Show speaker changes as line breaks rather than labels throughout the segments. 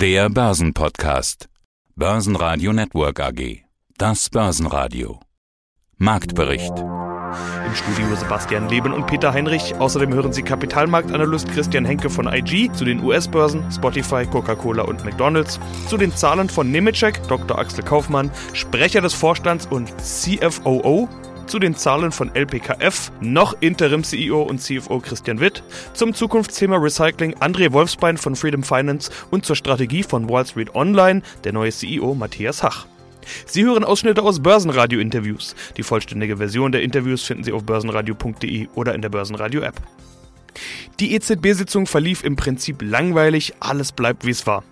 Der Börsenpodcast. Börsenradio Network AG. Das Börsenradio. Marktbericht.
Im Studio Sebastian Leben und Peter Heinrich. Außerdem hören Sie Kapitalmarktanalyst Christian Henke von IG zu den US-Börsen, Spotify, Coca-Cola und McDonalds, zu den Zahlen von Nemetschek, Dr. Axel Kaufmann, Sprecher des Vorstands und CFOO zu den Zahlen von LPKF, noch Interim-CEO und CFO Christian Witt, zum Zukunftsthema Recycling André Wolfsbein von Freedom Finance und zur Strategie von Wall Street Online der neue CEO Matthias Hach. Sie hören Ausschnitte aus Börsenradio-Interviews. Die vollständige Version der Interviews finden Sie auf börsenradio.de oder in der Börsenradio-App. Die EZB-Sitzung verlief im Prinzip langweilig, alles bleibt wie es war.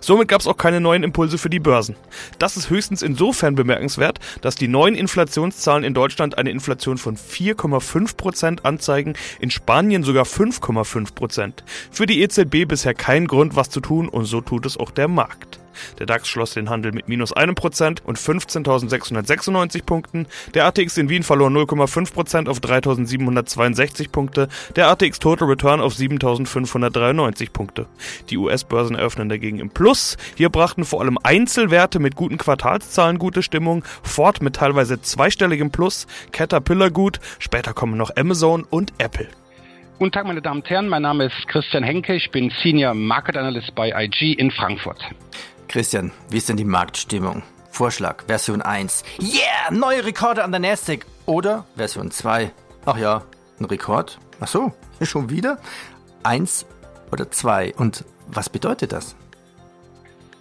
Somit gab es auch keine neuen Impulse für die Börsen. Das ist höchstens insofern bemerkenswert, dass die neuen Inflationszahlen in Deutschland eine Inflation von 4,5% anzeigen, in Spanien sogar 5,5%. Für die EZB bisher kein Grund, was zu tun und so tut es auch der Markt. Der DAX schloss den Handel mit minus einem Prozent und 15.696 Punkten. Der ATX in Wien verlor 0,5% auf 3.762 Punkte. Der ATX Total Return auf 7.593 Punkte. Die US-Börsen eröffnen dagegen im Plus. Hier brachten vor allem Einzelwerte mit guten Quartalszahlen gute Stimmung. Ford mit teilweise zweistelligem Plus. Caterpillar gut. Später kommen noch Amazon und Apple.
Guten Tag, meine Damen und Herren. Mein Name ist Christian Henke. Ich bin Senior Market Analyst bei IG in Frankfurt.
Christian, wie ist denn die Marktstimmung? Vorschlag, Version 1. Yeah, neue Rekorde an der Nasdaq. Oder Version 2. Ach ja, ein Rekord? Ach so, schon wieder? Eins oder zwei? Und was bedeutet das?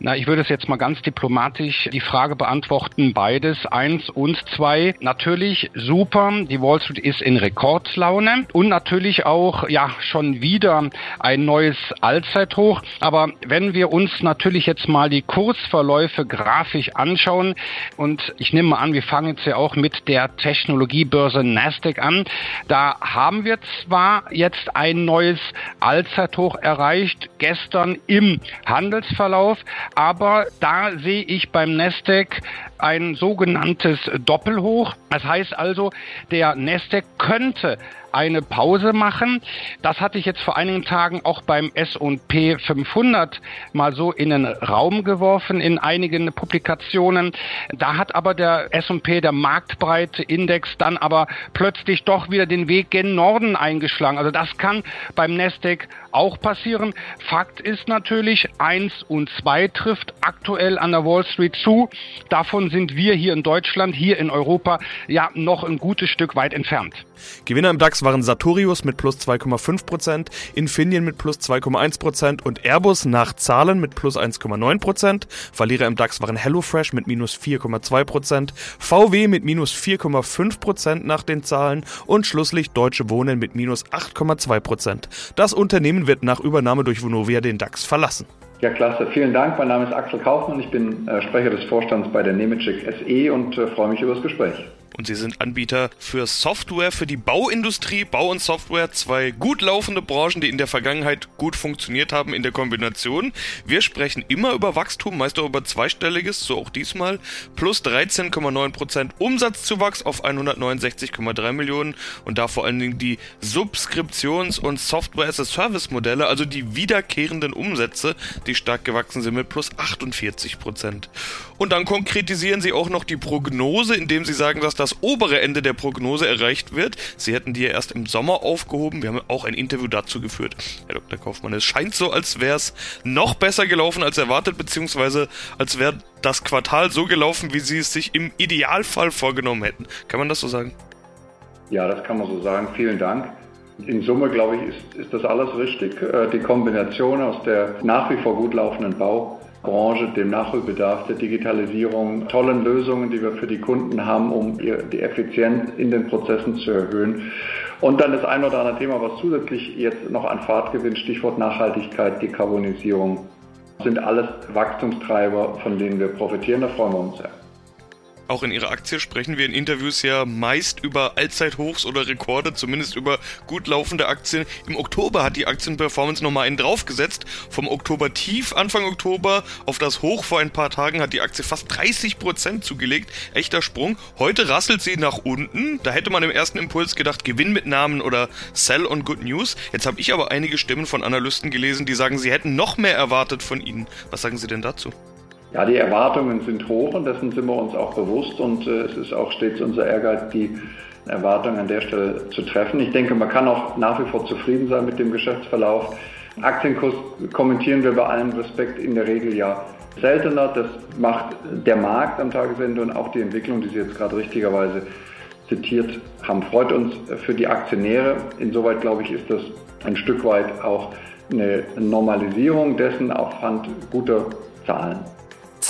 Na, ich würde es jetzt mal ganz diplomatisch die Frage beantworten, beides, eins und zwei. Natürlich super, die Wall Street ist in Rekordlaune und natürlich auch, ja, schon wieder ein neues Allzeithoch. Aber wenn wir uns natürlich jetzt mal die Kursverläufe grafisch anschauen und ich nehme mal an, wir fangen jetzt ja auch mit der Technologiebörse Nasdaq an, da haben wir zwar jetzt ein neues Allzeithoch erreicht, gestern im Handelsverlauf, aber da sehe ich beim Nasdaq ein sogenanntes Doppelhoch. Das heißt also, der Nasdaq könnte eine Pause machen. Das hatte ich jetzt vor einigen Tagen auch beim S&P 500 mal so in den Raum geworfen in einigen Publikationen. Da hat aber der S&P, der marktbreite Index, dann aber plötzlich doch wieder den Weg gen Norden eingeschlagen. Also das kann beim Nasdaq auch passieren. Fakt ist natürlich, eins und zwei trifft aktuell an der Wall Street zu. Davon sind wir hier in Deutschland, hier in Europa ja noch ein gutes Stück weit entfernt.
Gewinner im DAX waren Sartorius mit plus 2,5%, Infineon mit plus 2,1% und Airbus nach Zahlen mit plus 1,9%. Verlierer im DAX waren HelloFresh mit minus 4,2%, VW mit minus 4,5% nach den Zahlen und schlusslich Deutsche Wohnen mit minus 8,2%. Das Unternehmen wird nach Übernahme durch Vonovia den DAX verlassen.
Ja, klasse. Vielen Dank. Mein Name ist Axel Kaufmann. Ich bin äh, Sprecher des Vorstands bei der Nemetschik SE und äh, freue mich über das Gespräch
und sie sind Anbieter für Software für die Bauindustrie, Bau und Software, zwei gut laufende Branchen, die in der Vergangenheit gut funktioniert haben in der Kombination. Wir sprechen immer über Wachstum, meist auch über zweistelliges, so auch diesmal, plus 13,9% Umsatzzuwachs auf 169,3 Millionen und da vor allen Dingen die Subskriptions- und Software-as-a-Service-Modelle, also die wiederkehrenden Umsätze, die stark gewachsen sind mit plus 48%. Und dann konkretisieren sie auch noch die Prognose, indem sie sagen, dass das obere Ende der Prognose erreicht wird. Sie hätten die ja erst im Sommer aufgehoben. Wir haben auch ein Interview dazu geführt. Herr Dr. Kaufmann, es scheint so, als wäre es noch besser gelaufen als erwartet, beziehungsweise als wäre das Quartal so gelaufen, wie Sie es sich im Idealfall vorgenommen hätten. Kann man das so sagen?
Ja, das kann man so sagen. Vielen Dank. In Summe, glaube ich, ist, ist das alles richtig. Äh, die Kombination aus der nach wie vor gut laufenden Bau- Branche, dem Nachholbedarf der Digitalisierung, tollen Lösungen, die wir für die Kunden haben, um die Effizienz in den Prozessen zu erhöhen. Und dann das ein oder andere Thema, was zusätzlich jetzt noch an Fahrt gewinnt, Stichwort Nachhaltigkeit, Dekarbonisierung, sind alles Wachstumstreiber, von denen wir profitieren. Da freuen wir uns sehr.
Auch in Ihrer Aktie sprechen wir in Interviews ja meist über Allzeithochs oder Rekorde, zumindest über gut laufende Aktien. Im Oktober hat die Aktienperformance nochmal einen draufgesetzt. Vom Oktober tief Anfang Oktober auf das Hoch vor ein paar Tagen hat die Aktie fast 30 Prozent zugelegt. Echter Sprung. Heute rasselt sie nach unten. Da hätte man im ersten Impuls gedacht, Gewinn mit Namen oder Sell on Good News. Jetzt habe ich aber einige Stimmen von Analysten gelesen, die sagen, sie hätten noch mehr erwartet von Ihnen. Was sagen Sie denn dazu?
Ja, die Erwartungen sind hoch und dessen sind wir uns auch bewusst und äh, es ist auch stets unser Ehrgeiz, die Erwartungen an der Stelle zu treffen. Ich denke, man kann auch nach wie vor zufrieden sein mit dem Geschäftsverlauf. Aktienkurs kommentieren wir bei allem Respekt in der Regel ja seltener. Das macht der Markt am Tagesende und auch die Entwicklung, die Sie jetzt gerade richtigerweise zitiert haben, freut uns für die Aktionäre. Insoweit, glaube ich, ist das ein Stück weit auch eine Normalisierung dessen aufhand guter Zahlen.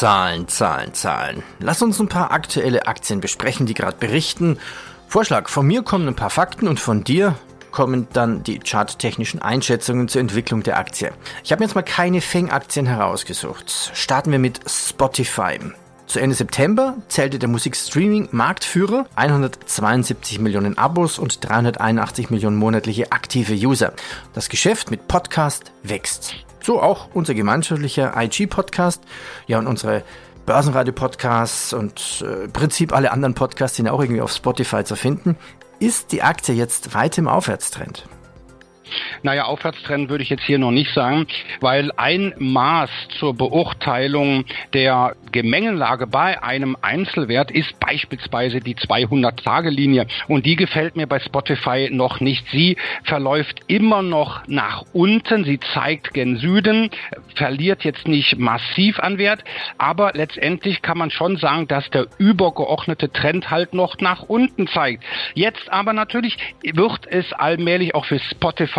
Zahlen, Zahlen, Zahlen. Lass uns ein paar aktuelle Aktien besprechen, die gerade berichten. Vorschlag, von mir kommen ein paar Fakten und von dir kommen dann die charttechnischen Einschätzungen zur Entwicklung der Aktie. Ich habe jetzt mal keine Fang-Aktien herausgesucht. Starten wir mit Spotify. Zu Ende September zählte der Musikstreaming-Marktführer 172 Millionen Abos und 381 Millionen monatliche aktive User. Das Geschäft mit Podcast wächst. So auch unser gemeinschaftlicher IG-Podcast. Ja, und unsere Börsenradio-Podcasts und äh, im Prinzip alle anderen Podcasts sind auch irgendwie auf Spotify zu finden. Ist die Aktie jetzt weit im Aufwärtstrend?
Naja, Aufwärtstrend würde ich jetzt hier noch nicht sagen, weil ein Maß zur Beurteilung der Gemengenlage bei einem Einzelwert ist beispielsweise die 200-Tage-Linie und die gefällt mir bei Spotify noch nicht. Sie verläuft immer noch nach unten, sie zeigt gen Süden, verliert jetzt nicht massiv an Wert, aber letztendlich kann man schon sagen, dass der übergeordnete Trend halt noch nach unten zeigt. Jetzt aber natürlich wird es allmählich auch für Spotify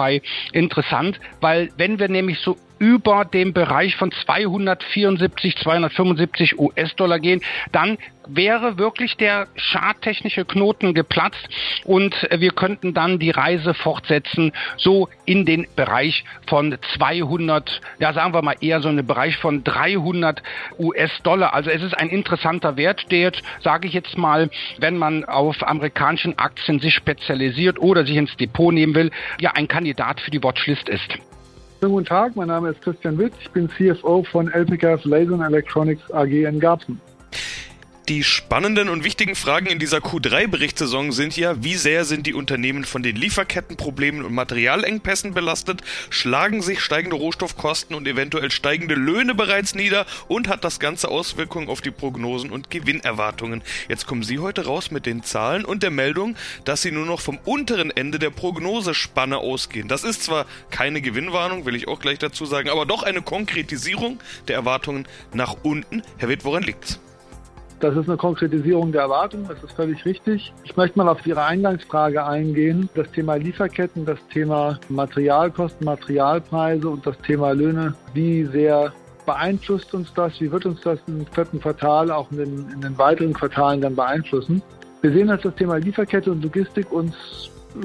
interessant, weil wenn wir nämlich so über dem Bereich von 274, 275 US-Dollar gehen, dann wäre wirklich der charttechnische Knoten geplatzt und wir könnten dann die Reise fortsetzen, so in den Bereich von 200, ja sagen wir mal eher so einen Bereich von 300 US-Dollar. Also es ist ein interessanter Wert, der jetzt, sage ich jetzt mal, wenn man auf amerikanischen Aktien sich spezialisiert oder sich ins Depot nehmen will, ja ein Kandidat für die Watchlist ist.
Schönen guten Tag, mein Name ist Christian Witz, ich bin CFO von LPKF Laser Electronics AG in Garbsen.
Die spannenden und wichtigen Fragen in dieser Q3-Berichtssaison sind ja, wie sehr sind die Unternehmen von den Lieferkettenproblemen und Materialengpässen belastet, schlagen sich steigende Rohstoffkosten und eventuell steigende Löhne bereits nieder und hat das Ganze Auswirkungen auf die Prognosen und Gewinnerwartungen. Jetzt kommen Sie heute raus mit den Zahlen und der Meldung, dass Sie nur noch vom unteren Ende der Prognosespanne ausgehen. Das ist zwar keine Gewinnwarnung, will ich auch gleich dazu sagen, aber doch eine Konkretisierung der Erwartungen nach unten. Herr Witt, woran liegt's?
Das ist eine Konkretisierung der Erwartungen, das ist völlig richtig. Ich möchte mal auf Ihre Eingangsfrage eingehen. Das Thema Lieferketten, das Thema Materialkosten, Materialpreise und das Thema Löhne. Wie sehr beeinflusst uns das? Wie wird uns das im vierten Quartal, auch in den, in den weiteren Quartalen dann beeinflussen? Wir sehen, dass das Thema Lieferkette und Logistik uns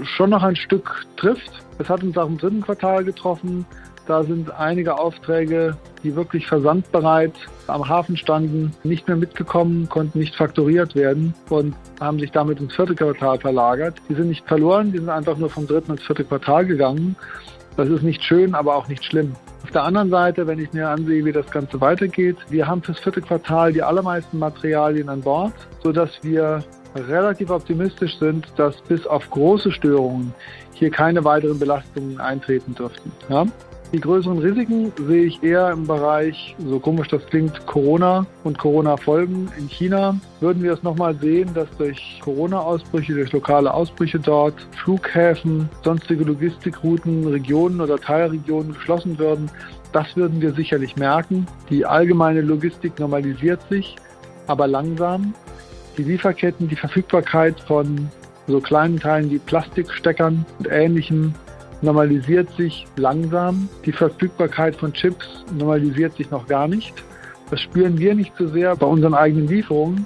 schon noch ein Stück trifft. Es hat uns auch im dritten Quartal getroffen. Da sind einige Aufträge, die wirklich versandbereit am Hafen standen, nicht mehr mitgekommen, konnten nicht faktoriert werden und haben sich damit ins vierte Quartal verlagert. Die sind nicht verloren, die sind einfach nur vom dritten ins vierte Quartal gegangen. Das ist nicht schön, aber auch nicht schlimm. Auf der anderen Seite, wenn ich mir ansehe, wie das Ganze weitergeht, wir haben fürs vierte Quartal die allermeisten Materialien an Bord, sodass wir relativ optimistisch sind, dass bis auf große Störungen hier keine weiteren Belastungen eintreten dürften. Ja? Die größeren Risiken sehe ich eher im Bereich, so komisch das klingt, Corona und Corona-Folgen. In China würden wir es nochmal sehen, dass durch Corona-Ausbrüche, durch lokale Ausbrüche dort Flughäfen, sonstige Logistikrouten, Regionen oder Teilregionen geschlossen würden. Das würden wir sicherlich merken. Die allgemeine Logistik normalisiert sich, aber langsam. Die Lieferketten, die Verfügbarkeit von so kleinen Teilen wie Plastiksteckern und ähnlichem normalisiert sich langsam. Die Verfügbarkeit von Chips normalisiert sich noch gar nicht. Das spüren wir nicht so sehr bei unseren eigenen Lieferungen.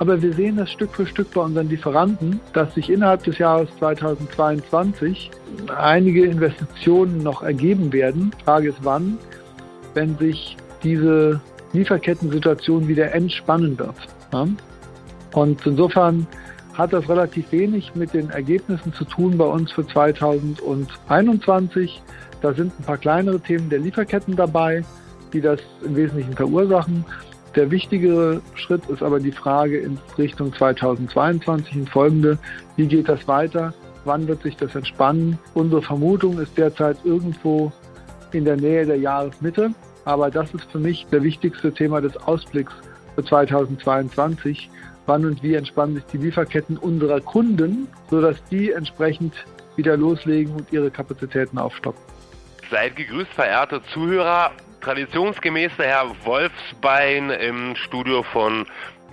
Aber wir sehen das Stück für Stück bei unseren Lieferanten, dass sich innerhalb des Jahres 2022 einige Investitionen noch ergeben werden. Frage ist wann, wenn sich diese Lieferkettensituation wieder entspannen wird. Und insofern hat das relativ wenig mit den Ergebnissen zu tun bei uns für 2021. Da sind ein paar kleinere Themen der Lieferketten dabei, die das im Wesentlichen verursachen. Der wichtigere Schritt ist aber die Frage in Richtung 2022 und folgende. Wie geht das weiter? Wann wird sich das entspannen? Unsere Vermutung ist derzeit irgendwo in der Nähe der Jahresmitte. Aber das ist für mich der wichtigste Thema des Ausblicks für 2022 wann und wie entspannen sich die Lieferketten unserer Kunden, sodass die entsprechend wieder loslegen und ihre Kapazitäten aufstocken.
Seid gegrüßt, verehrte Zuhörer. Traditionsgemäß der Herr Wolfsbein im Studio von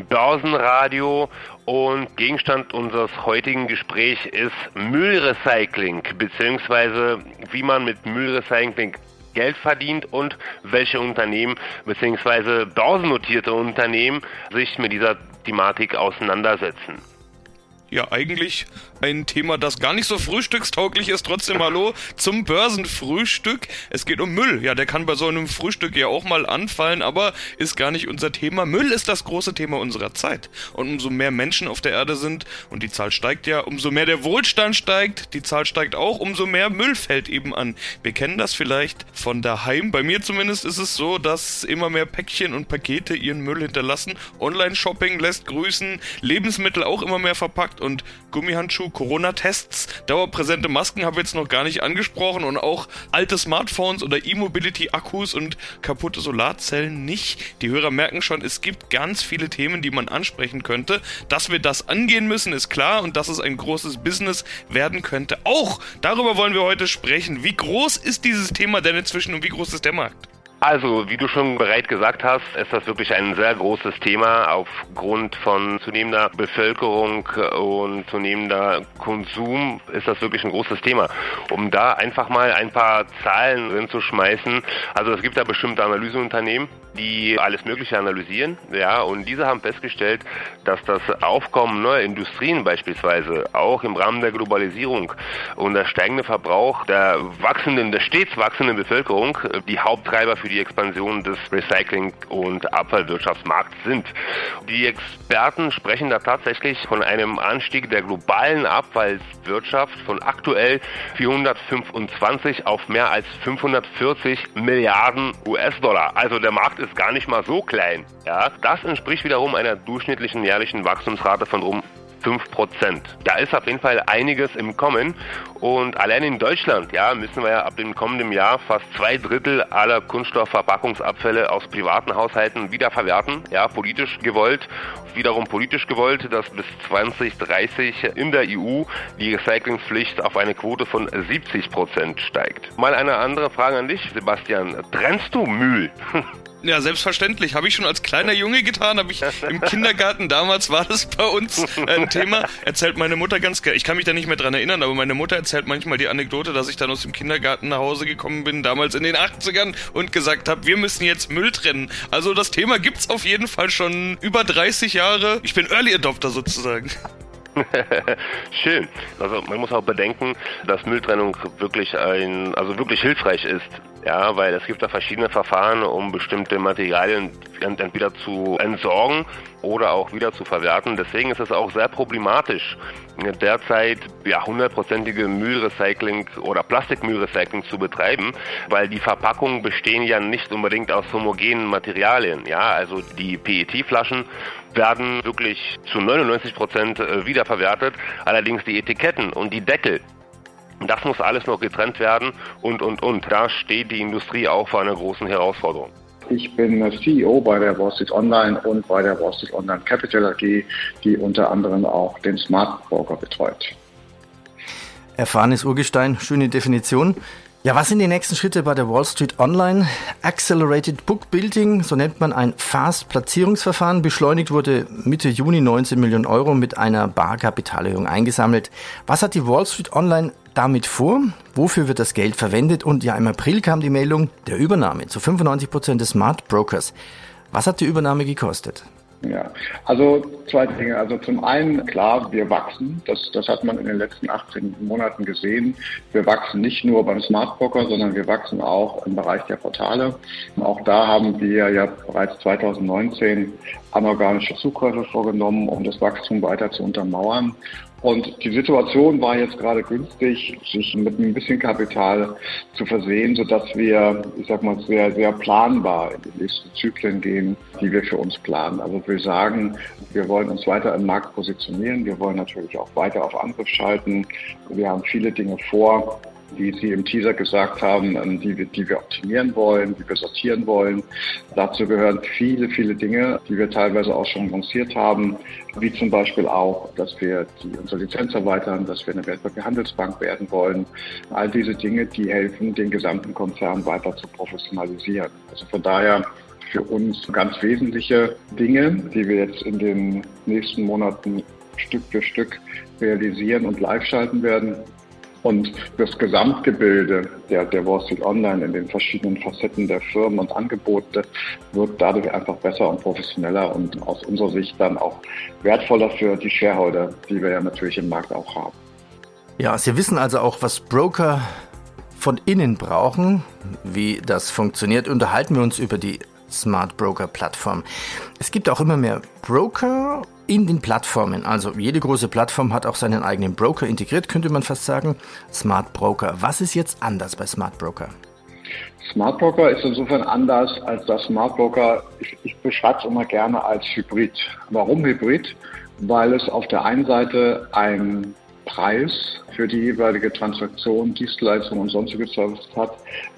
Börsenradio und Gegenstand unseres heutigen Gesprächs ist Müllrecycling beziehungsweise wie man mit Müllrecycling Geld verdient und welche Unternehmen bzw. börsennotierte Unternehmen sich mit dieser Thematik auseinandersetzen.
Ja, eigentlich ein Thema, das gar nicht so frühstückstauglich ist. Trotzdem hallo zum Börsenfrühstück. Es geht um Müll. Ja, der kann bei so einem Frühstück ja auch mal anfallen, aber ist gar nicht unser Thema. Müll ist das große Thema unserer Zeit. Und umso mehr Menschen auf der Erde sind, und die Zahl steigt ja, umso mehr der Wohlstand steigt, die Zahl steigt auch, umso mehr Müll fällt eben an. Wir kennen das vielleicht von daheim. Bei mir zumindest ist es so, dass immer mehr Päckchen und Pakete ihren Müll hinterlassen. Online-Shopping lässt grüßen, Lebensmittel auch immer mehr verpackt und Gummihandschuhe Corona-Tests, dauerpräsente Masken habe ich jetzt noch gar nicht angesprochen und auch alte Smartphones oder E-Mobility-Akkus und kaputte Solarzellen nicht. Die Hörer merken schon, es gibt ganz viele Themen, die man ansprechen könnte. Dass wir das angehen müssen, ist klar und dass es ein großes Business werden könnte. Auch darüber wollen wir heute sprechen. Wie groß ist dieses Thema denn inzwischen und wie groß ist der Markt?
Also, wie du schon bereit gesagt hast, ist das wirklich ein sehr großes Thema aufgrund von zunehmender Bevölkerung und zunehmender Konsum ist das wirklich ein großes Thema. Um da einfach mal ein paar Zahlen drin zu schmeißen. Also, es gibt da bestimmte Analyseunternehmen, die alles Mögliche analysieren, ja, und diese haben festgestellt, dass das Aufkommen neuer Industrien beispielsweise auch im Rahmen der Globalisierung und der steigende Verbrauch der wachsenden, der stets wachsenden Bevölkerung die Haupttreiber für die Expansion des Recycling- und Abfallwirtschaftsmarkts sind. Die Experten sprechen da tatsächlich von einem Anstieg der globalen Abfallwirtschaft von aktuell 425 auf mehr als 540 Milliarden US-Dollar. Also der Markt ist gar nicht mal so klein. Ja, das entspricht wiederum einer durchschnittlichen jährlichen Wachstumsrate von um 5%. Da ist auf jeden Fall einiges im Kommen und allein in Deutschland, ja, müssen wir ja ab dem kommenden Jahr fast zwei Drittel aller Kunststoffverpackungsabfälle aus privaten Haushalten wiederverwerten, ja, politisch gewollt. Wiederum politisch gewollt, dass bis 2030 in der EU die Recyclingpflicht auf eine Quote von 70% steigt. Mal eine andere Frage an dich, Sebastian. Trennst du Müll?
Ja, selbstverständlich. Habe ich schon als kleiner Junge getan. Habe ich im Kindergarten damals war das bei uns ein Thema. Erzählt meine Mutter ganz gerne. Ich kann mich da nicht mehr dran erinnern, aber meine Mutter erzählt manchmal die Anekdote, dass ich dann aus dem Kindergarten nach Hause gekommen bin, damals in den 80ern und gesagt habe, wir müssen jetzt Müll trennen. Also das Thema gibt's auf jeden Fall schon über 30 Jahre. Ich bin Early Adopter sozusagen.
Schön. Also man muss auch bedenken, dass Mülltrennung wirklich ein, also wirklich hilfreich ist. Ja, weil es gibt da verschiedene Verfahren, um bestimmte Materialien entweder zu entsorgen oder auch wieder zu verwerten. Deswegen ist es auch sehr problematisch, derzeit ja hundertprozentige Müllrecycling oder Plastikmüllrecycling zu betreiben, weil die Verpackungen bestehen ja nicht unbedingt aus homogenen Materialien. Ja, also die PET-Flaschen werden wirklich zu 99 Prozent äh, wiederverwertet. Allerdings die Etiketten und die Deckel, das muss alles noch getrennt werden und, und, und. Da steht die Industrie auch vor einer großen Herausforderung.
Ich bin CEO bei der Wall Street Online und bei der Wall Street Online Capital AG, die unter anderem auch den Smart Broker betreut.
Erfahrenes Urgestein, schöne Definition. Ja, was sind die nächsten Schritte bei der Wall Street Online? Accelerated Book Building, so nennt man ein Fast-Platzierungsverfahren. Beschleunigt wurde Mitte Juni 19 Millionen Euro mit einer Barkapitalerhöhung eingesammelt. Was hat die Wall Street Online damit vor? Wofür wird das Geld verwendet? Und ja, im April kam die Meldung der Übernahme zu 95 Prozent des Smart Brokers. Was hat die Übernahme gekostet?
Ja, also zwei Dinge. Also zum einen, klar, wir wachsen. Das, das hat man in den letzten 18 Monaten gesehen. Wir wachsen nicht nur beim Smart Broker, sondern wir wachsen auch im Bereich der Portale. Auch da haben wir ja bereits 2019 anorganische Zukäufe vorgenommen, um das Wachstum weiter zu untermauern. Und die Situation war jetzt gerade günstig, sich mit ein bisschen Kapital zu versehen, sodass wir, ich sag mal, sehr, sehr planbar in die nächsten Zyklen gehen, die wir für uns planen. Also wir sagen, wir wollen uns weiter im Markt positionieren. Wir wollen natürlich auch weiter auf Angriff schalten. Wir haben viele Dinge vor wie Sie im Teaser gesagt haben, ähm, die wir, die wir optimieren wollen, die wir sortieren wollen. Dazu gehören viele, viele Dinge, die wir teilweise auch schon lanciert haben, wie zum Beispiel auch, dass wir die, unsere Lizenz erweitern, dass wir eine Wertpapierhandelsbank werden wollen. All diese Dinge, die helfen, den gesamten Konzern weiter zu professionalisieren. Also von daher für uns ganz wesentliche Dinge, die wir jetzt in den nächsten Monaten Stück für Stück realisieren und live schalten werden. Und das Gesamtgebilde der, der Wall Street Online in den verschiedenen Facetten der Firmen und Angebote wird dadurch einfach besser und professioneller und aus unserer Sicht dann auch wertvoller für die Shareholder, die wir ja natürlich im Markt auch haben.
Ja, Sie wissen also auch, was Broker von innen brauchen. Wie das funktioniert, unterhalten wir uns über die Smart Broker Plattform. Es gibt auch immer mehr Broker in den Plattformen. Also jede große Plattform hat auch seinen eigenen Broker integriert, könnte man fast sagen. Smart Broker. Was ist jetzt anders bei Smart Broker?
Smart Broker ist insofern anders, als dass Smart Broker, ich, ich beschreibe es immer gerne als Hybrid. Warum Hybrid? Weil es auf der einen Seite ein Preis für die jeweilige Transaktion, Dienstleistung und sonstige Services hat,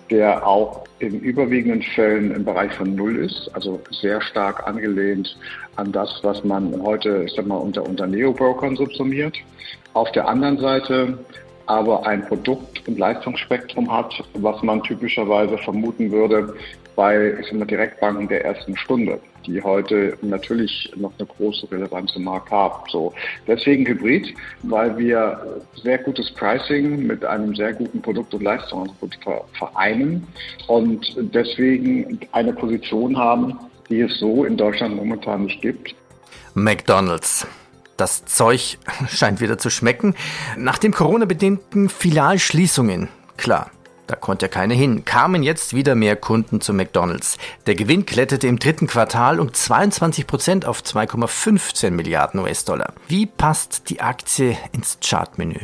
der auch in überwiegenden Fällen im Bereich von Null ist, also sehr stark angelehnt an das, was man heute, ich sag mal, unter, unter Neo-Brokern subsumiert. Auf der anderen Seite aber ein Produkt- und Leistungsspektrum hat, was man typischerweise vermuten würde bei ich sag mal, Direktbanken der ersten Stunde, die heute natürlich noch eine große Relevanz im Markt haben. So, deswegen Hybrid, weil wir sehr gutes Pricing mit einem sehr guten Produkt- und Leistungsangebot vereinen und deswegen eine Position haben, die es so in Deutschland momentan nicht gibt.
McDonald's. Das Zeug scheint wieder zu schmecken. Nach den Corona-bedingten Filialschließungen, klar, da konnte keine hin, kamen jetzt wieder mehr Kunden zu McDonald's. Der Gewinn kletterte im dritten Quartal um 22 Prozent auf 2,15 Milliarden US-Dollar. Wie passt die Aktie ins Chartmenü?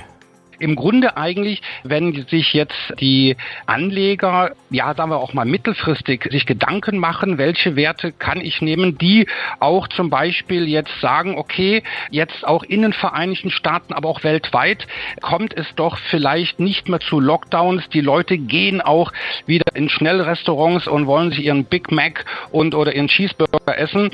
Im Grunde eigentlich, wenn sich jetzt die Anleger, ja, sagen wir auch mal mittelfristig, sich Gedanken machen, welche Werte kann ich nehmen, die auch zum Beispiel jetzt sagen, okay, jetzt auch in den Vereinigten Staaten, aber auch weltweit kommt es doch vielleicht nicht mehr zu Lockdowns. Die Leute gehen auch wieder in Schnellrestaurants und wollen sich ihren Big Mac und oder ihren Cheeseburger essen.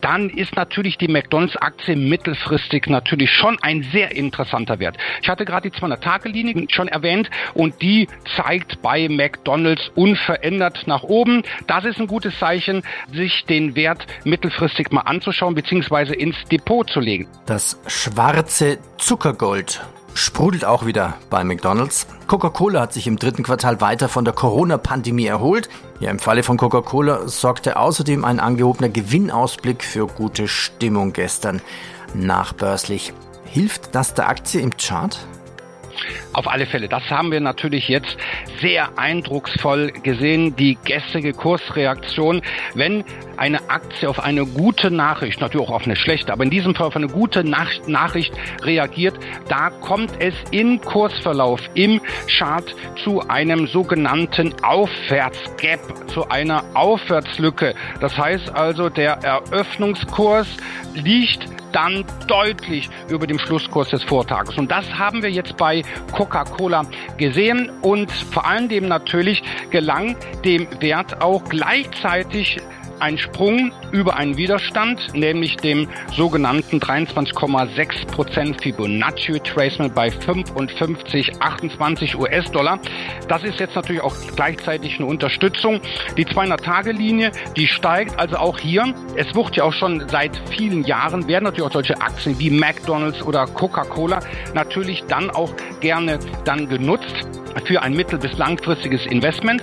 Dann ist natürlich die McDonalds-Aktie mittelfristig natürlich schon ein sehr interessanter Wert. Ich hatte gerade die 200-Tage-Linie schon erwähnt und die zeigt bei McDonald's unverändert nach oben. Das ist ein gutes Zeichen, sich den Wert mittelfristig mal anzuschauen bzw. ins Depot zu legen.
Das schwarze Zuckergold sprudelt auch wieder bei McDonald's. Coca-Cola hat sich im dritten Quartal weiter von der Corona-Pandemie erholt. Ja, im Falle von Coca-Cola sorgte außerdem ein angehobener Gewinnausblick für gute Stimmung gestern nachbörslich. Hilft das der Aktie im Chart?
Auf alle Fälle. Das haben wir natürlich jetzt sehr eindrucksvoll gesehen, die gestrige Kursreaktion. Wenn eine Aktie auf eine gute Nachricht, natürlich auch auf eine schlechte, aber in diesem Fall auf eine gute Nach Nachricht reagiert, da kommt es im Kursverlauf, im Chart zu einem sogenannten Aufwärtsgap, zu einer Aufwärtslücke. Das heißt also, der Eröffnungskurs liegt dann deutlich über dem Schlusskurs des Vortages. Und das haben wir jetzt bei Coca-Cola gesehen und vor allem dem natürlich gelang dem Wert auch gleichzeitig ein Sprung über einen Widerstand, nämlich dem sogenannten 23,6% Fibonacci Retracement bei 55,28 US-Dollar. Das ist jetzt natürlich auch gleichzeitig eine Unterstützung. Die 200-Tage-Linie, die steigt also auch hier. Es wird ja auch schon seit vielen Jahren, werden natürlich auch solche Aktien wie McDonald's oder Coca-Cola natürlich dann auch gerne dann genutzt für ein mittel- bis langfristiges Investment.